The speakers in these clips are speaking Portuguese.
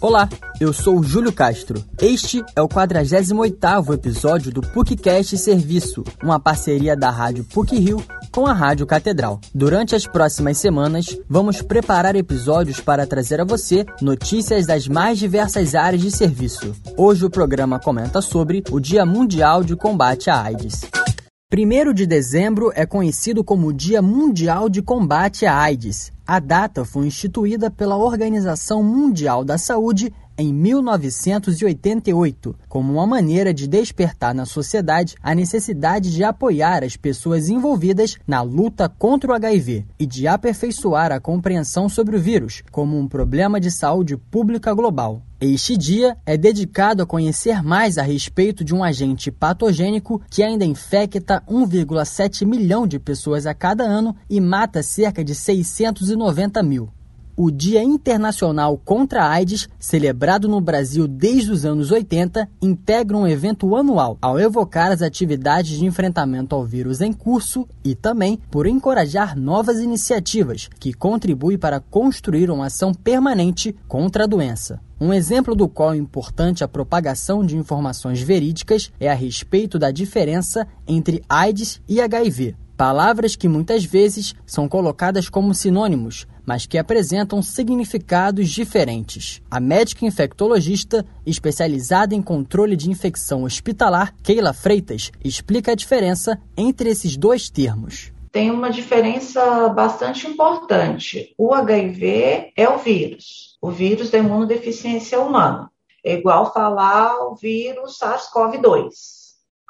Olá, eu sou Júlio Castro. Este é o 48º episódio do PUCcast Serviço, uma parceria da Rádio PUC Rio com a Rádio Catedral. Durante as próximas semanas, vamos preparar episódios para trazer a você notícias das mais diversas áreas de serviço. Hoje o programa comenta sobre o Dia Mundial de Combate à AIDS. 1 de dezembro é conhecido como Dia Mundial de Combate à AIDS. A data foi instituída pela Organização Mundial da Saúde em 1988, como uma maneira de despertar na sociedade a necessidade de apoiar as pessoas envolvidas na luta contra o HIV e de aperfeiçoar a compreensão sobre o vírus como um problema de saúde pública global. Este dia é dedicado a conhecer mais a respeito de um agente patogênico que ainda infecta 1,7 milhão de pessoas a cada ano e mata cerca de 690 mil o Dia Internacional contra a AIDS, celebrado no Brasil desde os anos 80, integra um evento anual ao evocar as atividades de enfrentamento ao vírus em curso e também por encorajar novas iniciativas que contribuem para construir uma ação permanente contra a doença. Um exemplo do qual é importante a propagação de informações verídicas é a respeito da diferença entre AIDS e HIV. Palavras que muitas vezes são colocadas como sinônimos, mas que apresentam significados diferentes. A médica infectologista, especializada em controle de infecção hospitalar, Keila Freitas, explica a diferença entre esses dois termos tem uma diferença bastante importante. O HIV é o vírus, o vírus da imunodeficiência humana. É igual falar o vírus SARS-CoV-2.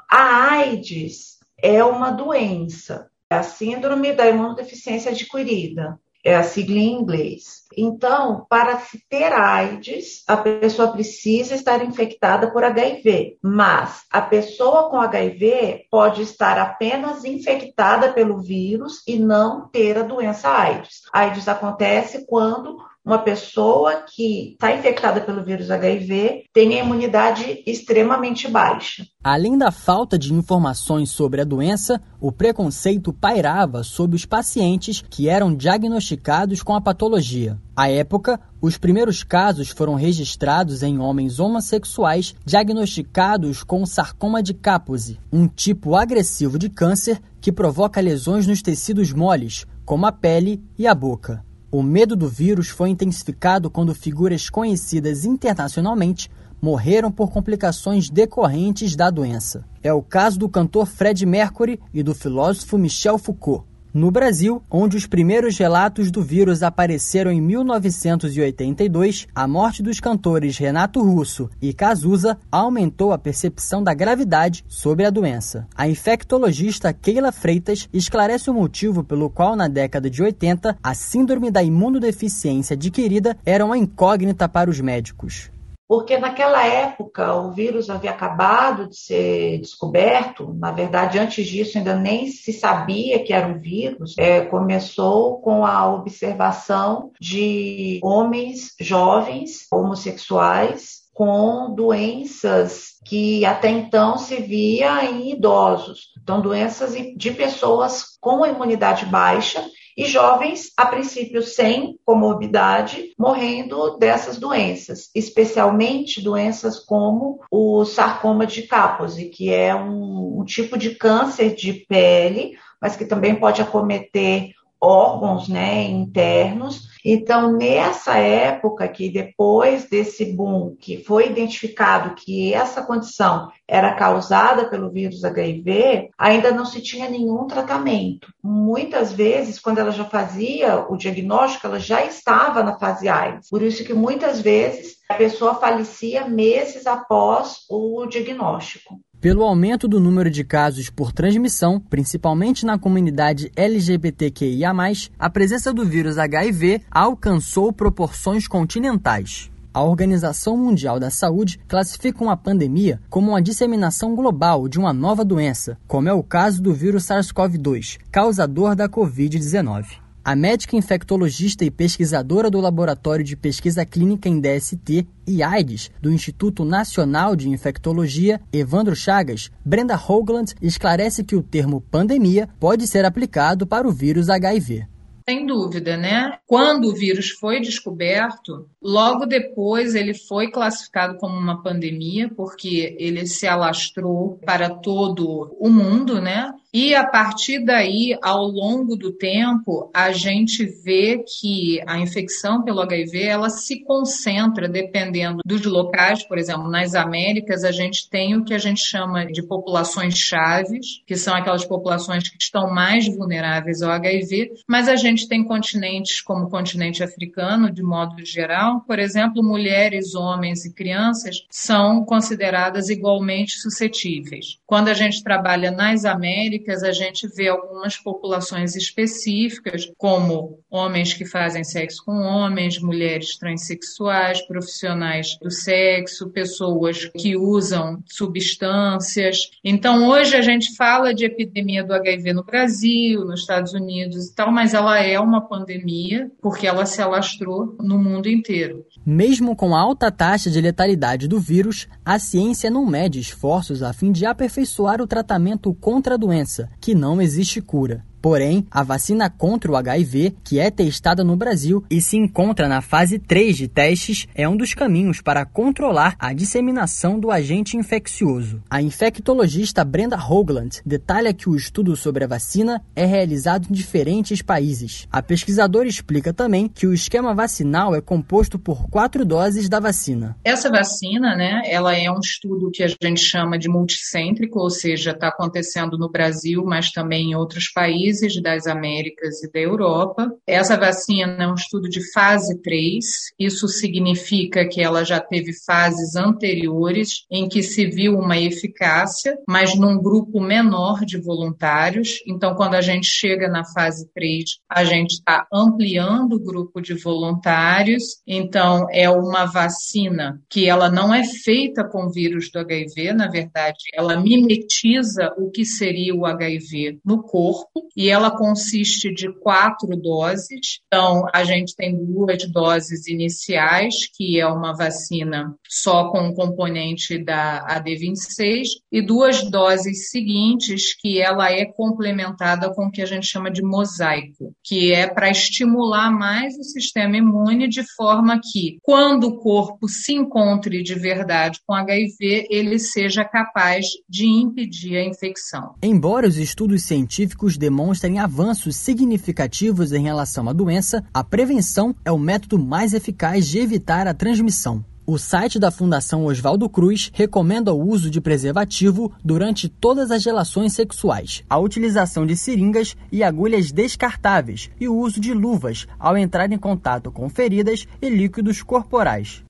A AIDS é uma doença, é a síndrome da imunodeficiência adquirida é a sigla em inglês. Então, para se ter AIDS, a pessoa precisa estar infectada por HIV, mas a pessoa com HIV pode estar apenas infectada pelo vírus e não ter a doença AIDS. A AIDS acontece quando uma pessoa que está infectada pelo vírus HIV tem a imunidade extremamente baixa. Além da falta de informações sobre a doença, o preconceito pairava sobre os pacientes que eram diagnosticados com a patologia. À época, os primeiros casos foram registrados em homens homossexuais diagnosticados com sarcoma de Kaposi, um tipo agressivo de câncer que provoca lesões nos tecidos moles, como a pele e a boca. O medo do vírus foi intensificado quando figuras conhecidas internacionalmente morreram por complicações decorrentes da doença. É o caso do cantor Fred Mercury e do filósofo Michel Foucault. No Brasil, onde os primeiros relatos do vírus apareceram em 1982, a morte dos cantores Renato Russo e Cazuza aumentou a percepção da gravidade sobre a doença. A infectologista Keila Freitas esclarece o motivo pelo qual, na década de 80, a síndrome da imunodeficiência adquirida era uma incógnita para os médicos porque naquela época o vírus havia acabado de ser descoberto, na verdade, antes disso ainda nem se sabia que era um vírus. É, começou com a observação de homens jovens homossexuais com doenças que até então se via em idosos. Então, doenças de pessoas com imunidade baixa e jovens, a princípio sem comorbidade, morrendo dessas doenças, especialmente doenças como o sarcoma de Kaposi, que é um, um tipo de câncer de pele, mas que também pode acometer órgãos né, internos. Então, nessa época que depois desse boom, que foi identificado que essa condição era causada pelo vírus HIV, ainda não se tinha nenhum tratamento. Muitas vezes, quando ela já fazia o diagnóstico, ela já estava na fase AIDS. Por isso que muitas vezes a pessoa falecia meses após o diagnóstico. Pelo aumento do número de casos por transmissão, principalmente na comunidade LGBTQIA, a presença do vírus HIV alcançou proporções continentais. A Organização Mundial da Saúde classifica uma pandemia como uma disseminação global de uma nova doença, como é o caso do vírus SARS-CoV-2, causador da Covid-19. A médica infectologista e pesquisadora do Laboratório de Pesquisa Clínica em DST e AIDS do Instituto Nacional de Infectologia, Evandro Chagas, Brenda Hoagland esclarece que o termo pandemia pode ser aplicado para o vírus HIV. Sem dúvida, né? Quando o vírus foi descoberto, logo depois ele foi classificado como uma pandemia, porque ele se alastrou para todo o mundo, né? E a partir daí, ao longo do tempo, a gente vê que a infecção pelo HIV ela se concentra dependendo dos locais, por exemplo, nas Américas a gente tem o que a gente chama de populações chaves, que são aquelas populações que estão mais vulneráveis ao HIV, mas a gente tem continentes como o continente africano, de modo geral, por exemplo, mulheres, homens e crianças são consideradas igualmente suscetíveis. Quando a gente trabalha nas Américas Américas, a gente vê algumas populações específicas, como homens que fazem sexo com homens, mulheres transexuais, profissionais do sexo, pessoas que usam substâncias. Então, hoje a gente fala de epidemia do HIV no Brasil, nos Estados Unidos e tal, mas ela é uma pandemia porque ela se alastrou no mundo inteiro. Mesmo com a alta taxa de letalidade do vírus, a ciência não mede esforços a fim de aperfeiçoar o tratamento contra a doença, que não existe cura. Porém, a vacina contra o HIV, que é testada no Brasil e se encontra na fase 3 de testes, é um dos caminhos para controlar a disseminação do agente infeccioso. A infectologista Brenda Hoagland detalha que o estudo sobre a vacina é realizado em diferentes países. A pesquisadora explica também que o esquema vacinal é composto por quatro doses da vacina. Essa vacina, né, ela é um estudo que a gente chama de multicêntrico, ou seja, está acontecendo no Brasil, mas também em outros países países das Américas e da Europa. Essa vacina é um estudo de fase 3, isso significa que ela já teve fases anteriores em que se viu uma eficácia, mas num grupo menor de voluntários. Então, quando a gente chega na fase 3, a gente está ampliando o grupo de voluntários. Então, é uma vacina que ela não é feita com vírus do HIV, na verdade, ela mimetiza o que seria o HIV no corpo e ela consiste de quatro doses. Então, a gente tem duas doses iniciais, que é uma vacina só com o componente da AD26, e duas doses seguintes, que ela é complementada com o que a gente chama de mosaico, que é para estimular mais o sistema imune de forma que, quando o corpo se encontre de verdade com HIV, ele seja capaz de impedir a infecção. Embora os estudos científicos demonstrem demonstrem avanços significativos em relação à doença, a prevenção é o método mais eficaz de evitar a transmissão. O site da Fundação Oswaldo Cruz recomenda o uso de preservativo durante todas as relações sexuais, a utilização de seringas e agulhas descartáveis e o uso de luvas ao entrar em contato com feridas e líquidos corporais.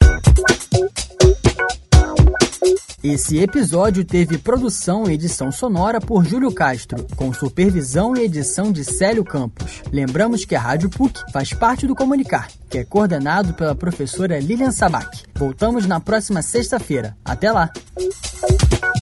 Esse episódio teve produção e edição sonora por Júlio Castro, com supervisão e edição de Célio Campos. Lembramos que a Rádio PUC faz parte do Comunicar, que é coordenado pela professora Lilian Sabac. Voltamos na próxima sexta-feira. Até lá!